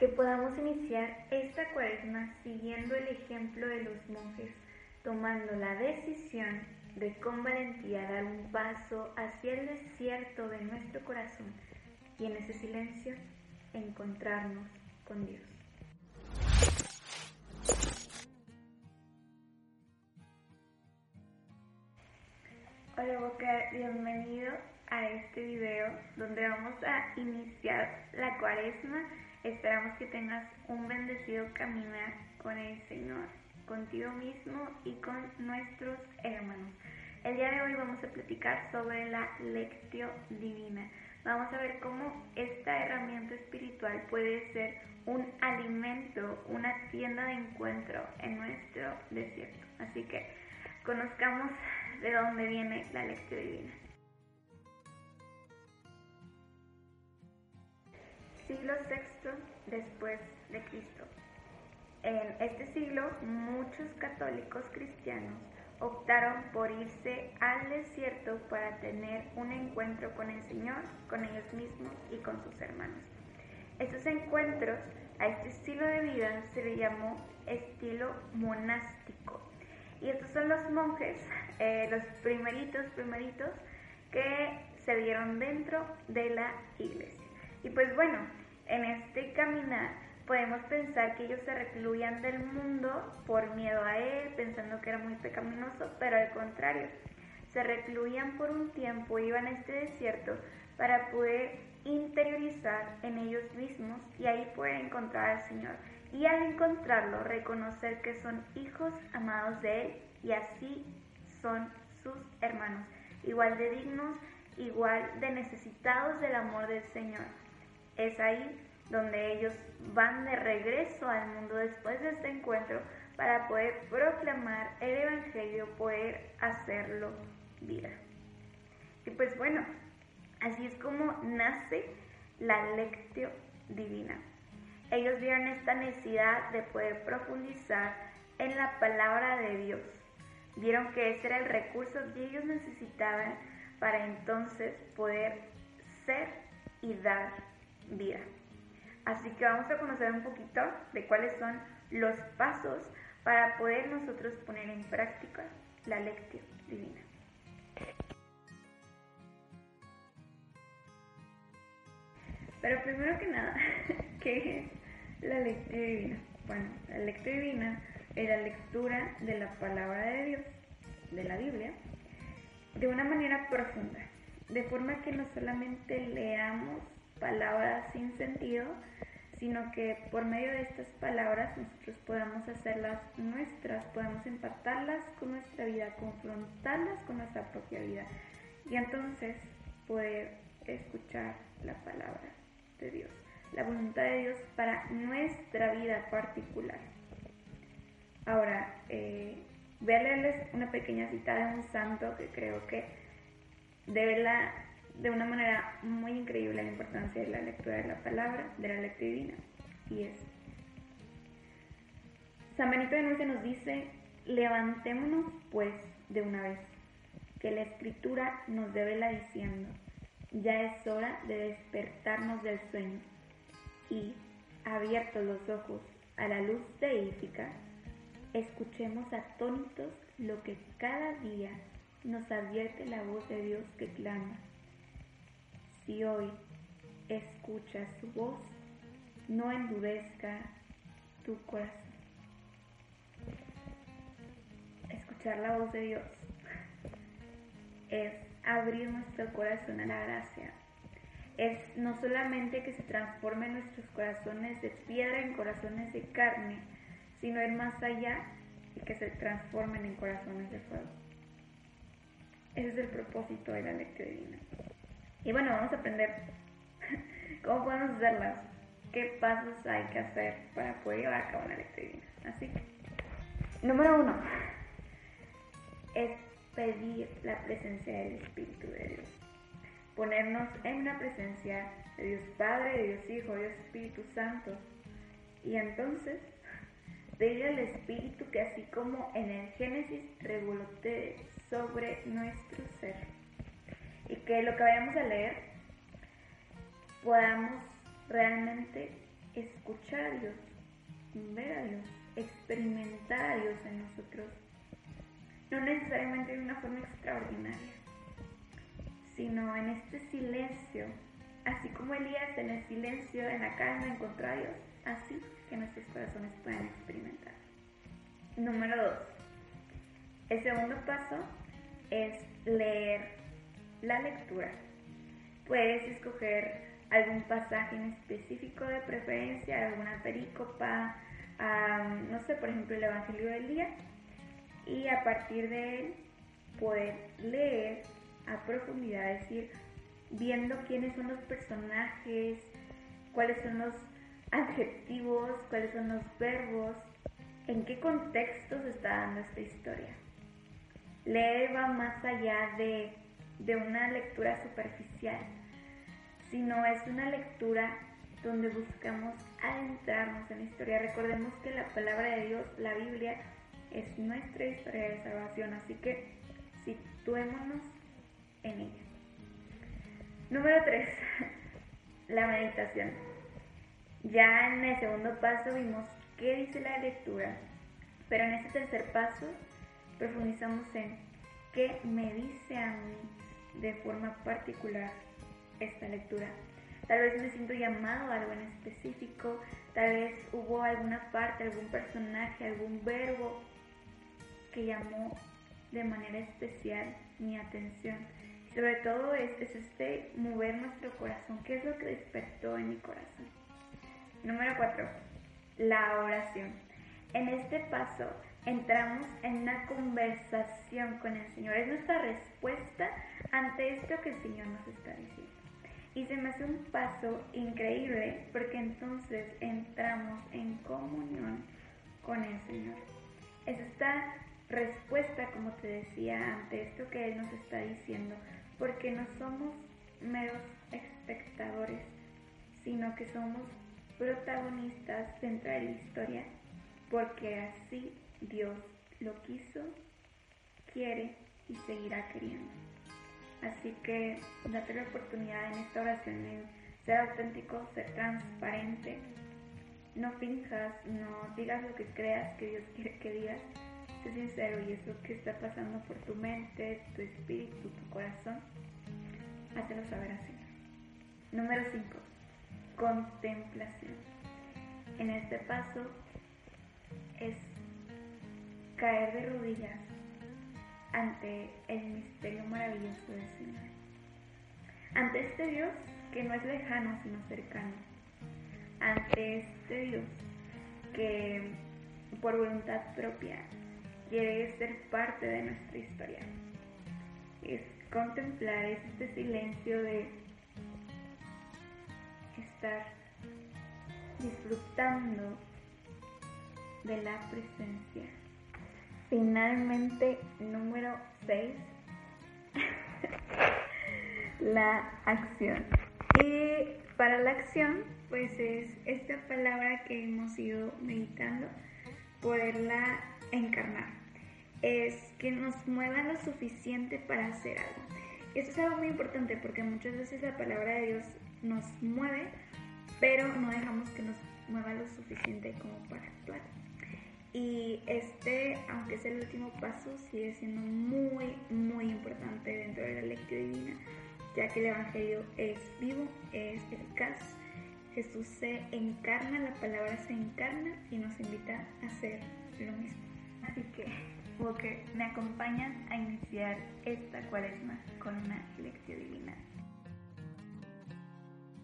que podamos iniciar esta cuaresma siguiendo el ejemplo de los monjes, tomando la decisión de con valentía dar un paso hacia el desierto de nuestro corazón y en ese silencio encontrarnos con Dios. Hola Boca, bienvenido a este video donde vamos a iniciar la cuaresma. Esperamos que tengas un bendecido caminar con el Señor, contigo mismo y con nuestros hermanos. El día de hoy vamos a platicar sobre la lectio divina. Vamos a ver cómo esta herramienta espiritual puede ser un alimento, una tienda de encuentro en nuestro desierto. Así que conozcamos de dónde viene la lectura divina. Siglo VI después de Cristo. En este siglo muchos católicos cristianos optaron por irse al desierto para tener un encuentro con el Señor, con ellos mismos y con sus hermanos. Estos encuentros a este estilo de vida se le llamó estilo monástico. Y estos son los monjes eh, los primeritos, primeritos que se dieron dentro de la iglesia. Y pues bueno, en este caminar podemos pensar que ellos se recluían del mundo por miedo a él, pensando que era muy pecaminoso, pero al contrario, se recluían por un tiempo, iban a este desierto para poder interiorizar en ellos mismos y ahí poder encontrar al Señor. Y al encontrarlo, reconocer que son hijos amados de Él y así son sus hermanos, igual de dignos, igual de necesitados del amor del Señor. Es ahí donde ellos van de regreso al mundo después de este encuentro para poder proclamar el Evangelio, poder hacerlo vida. Y pues bueno, así es como nace la lectio divina. Ellos vieron esta necesidad de poder profundizar en la palabra de Dios Vieron que ese era el recurso que ellos necesitaban para entonces poder ser y dar vida. Así que vamos a conocer un poquito de cuáles son los pasos para poder nosotros poner en práctica la lección divina. Pero primero que nada, ¿qué es la lección divina? Bueno, la lección divina en la lectura de la palabra de Dios, de la Biblia, de una manera profunda, de forma que no solamente leamos palabras sin sentido, sino que por medio de estas palabras nosotros podamos hacerlas nuestras, podamos empatarlas con nuestra vida, confrontarlas con nuestra propia vida y entonces poder escuchar la palabra de Dios, la voluntad de Dios para nuestra vida particular. Ahora, eh, voy a leerles una pequeña cita de un santo que creo que devela de una manera muy increíble la importancia de la lectura de la palabra, de la lectura divina. Y es, San Benito de Nurcia nos dice, levantémonos pues de una vez, que la escritura nos devela diciendo, ya es hora de despertarnos del sueño y, abiertos los ojos a la luz deífica, Escuchemos atónitos lo que cada día nos advierte la voz de Dios que clama. Si hoy escuchas su voz, no endurezca tu corazón. Escuchar la voz de Dios es abrir nuestro corazón a la gracia. Es no solamente que se transformen nuestros corazones de piedra en corazones de carne, sino ir más allá y que se transformen en corazones de fuego. Ese es el propósito de la lectura divina. Y bueno, vamos a aprender cómo podemos hacerlas, qué pasos hay que hacer para poder llevar a cabo una lectura divina. Así que, número uno, es pedir la presencia del Espíritu de Dios. Ponernos en la presencia de Dios Padre, de Dios Hijo, de Dios Espíritu Santo. Y entonces pedir al Espíritu que así como en el Génesis revolotee sobre nuestro ser que lo que vayamos a leer podamos realmente escuchar a Dios, ver a Dios, experimentar a Dios en nosotros, no necesariamente de una forma extraordinaria, sino en este silencio, así como Elías en el silencio, en la calma encontró a Dios, así que nuestros corazones puedan experimentar. Número dos. El segundo paso es leer la lectura. Puedes escoger algún pasaje en específico de preferencia, alguna pericopa, no sé, por ejemplo, el Evangelio del día, y a partir de él poder leer a profundidad, es decir, viendo quiénes son los personajes, cuáles son los adjetivos, cuáles son los verbos, en qué contexto se está dando esta historia. Leer va más allá de, de una lectura superficial, sino es una lectura donde buscamos adentrarnos en la historia. Recordemos que la palabra de Dios, la Biblia, es nuestra historia de salvación, así que situémonos en ella. Número 3. La meditación. Ya en el segundo paso vimos qué dice la lectura, pero en este tercer paso profundizamos en qué me dice a mí de forma particular esta lectura. Tal vez me siento llamado a algo en específico, tal vez hubo alguna parte, algún personaje, algún verbo que llamó de manera especial mi atención. Sobre todo es, es este mover nuestro corazón, ¿qué es lo que despertó en mi corazón? Número 4. La oración. En este paso entramos en una conversación con el Señor. Es nuestra respuesta ante esto que el Señor nos está diciendo. Y se me hace un paso increíble porque entonces entramos en comunión con el Señor. Es esta respuesta, como te decía, ante esto que Él nos está diciendo, porque no somos meros espectadores, sino que somos protagonistas dentro de la historia, porque así Dios lo quiso, quiere y seguirá queriendo. Así que date la oportunidad en esta oración de ser auténtico, ser transparente. No finjas, no digas lo que creas que Dios quiere que digas. Sé sincero y eso que está pasando por tu mente, tu espíritu, tu corazón, hazlo saber así. Número 5. Contemplación. En este paso es caer de rodillas ante el misterio maravilloso del Señor. Ante este Dios que no es lejano sino cercano. Ante este Dios que por voluntad propia quiere ser parte de nuestra historia. Es contemplar este silencio de estar disfrutando de la presencia Finalmente, número 6, la acción. Y para la acción, pues es esta palabra que hemos ido meditando, poderla encarnar. Es que nos mueva lo suficiente para hacer algo. Esto es algo muy importante porque muchas veces la palabra de Dios nos mueve, pero no dejamos que nos mueva lo suficiente como para actuar. Y este, aunque es el último paso, sigue siendo muy, muy importante dentro de la lectura divina, ya que el Evangelio es vivo, es eficaz. Jesús se encarna, la palabra se encarna y nos invita a hacer lo mismo. Así que, que me acompañan a iniciar esta cuaresma con una lectura divina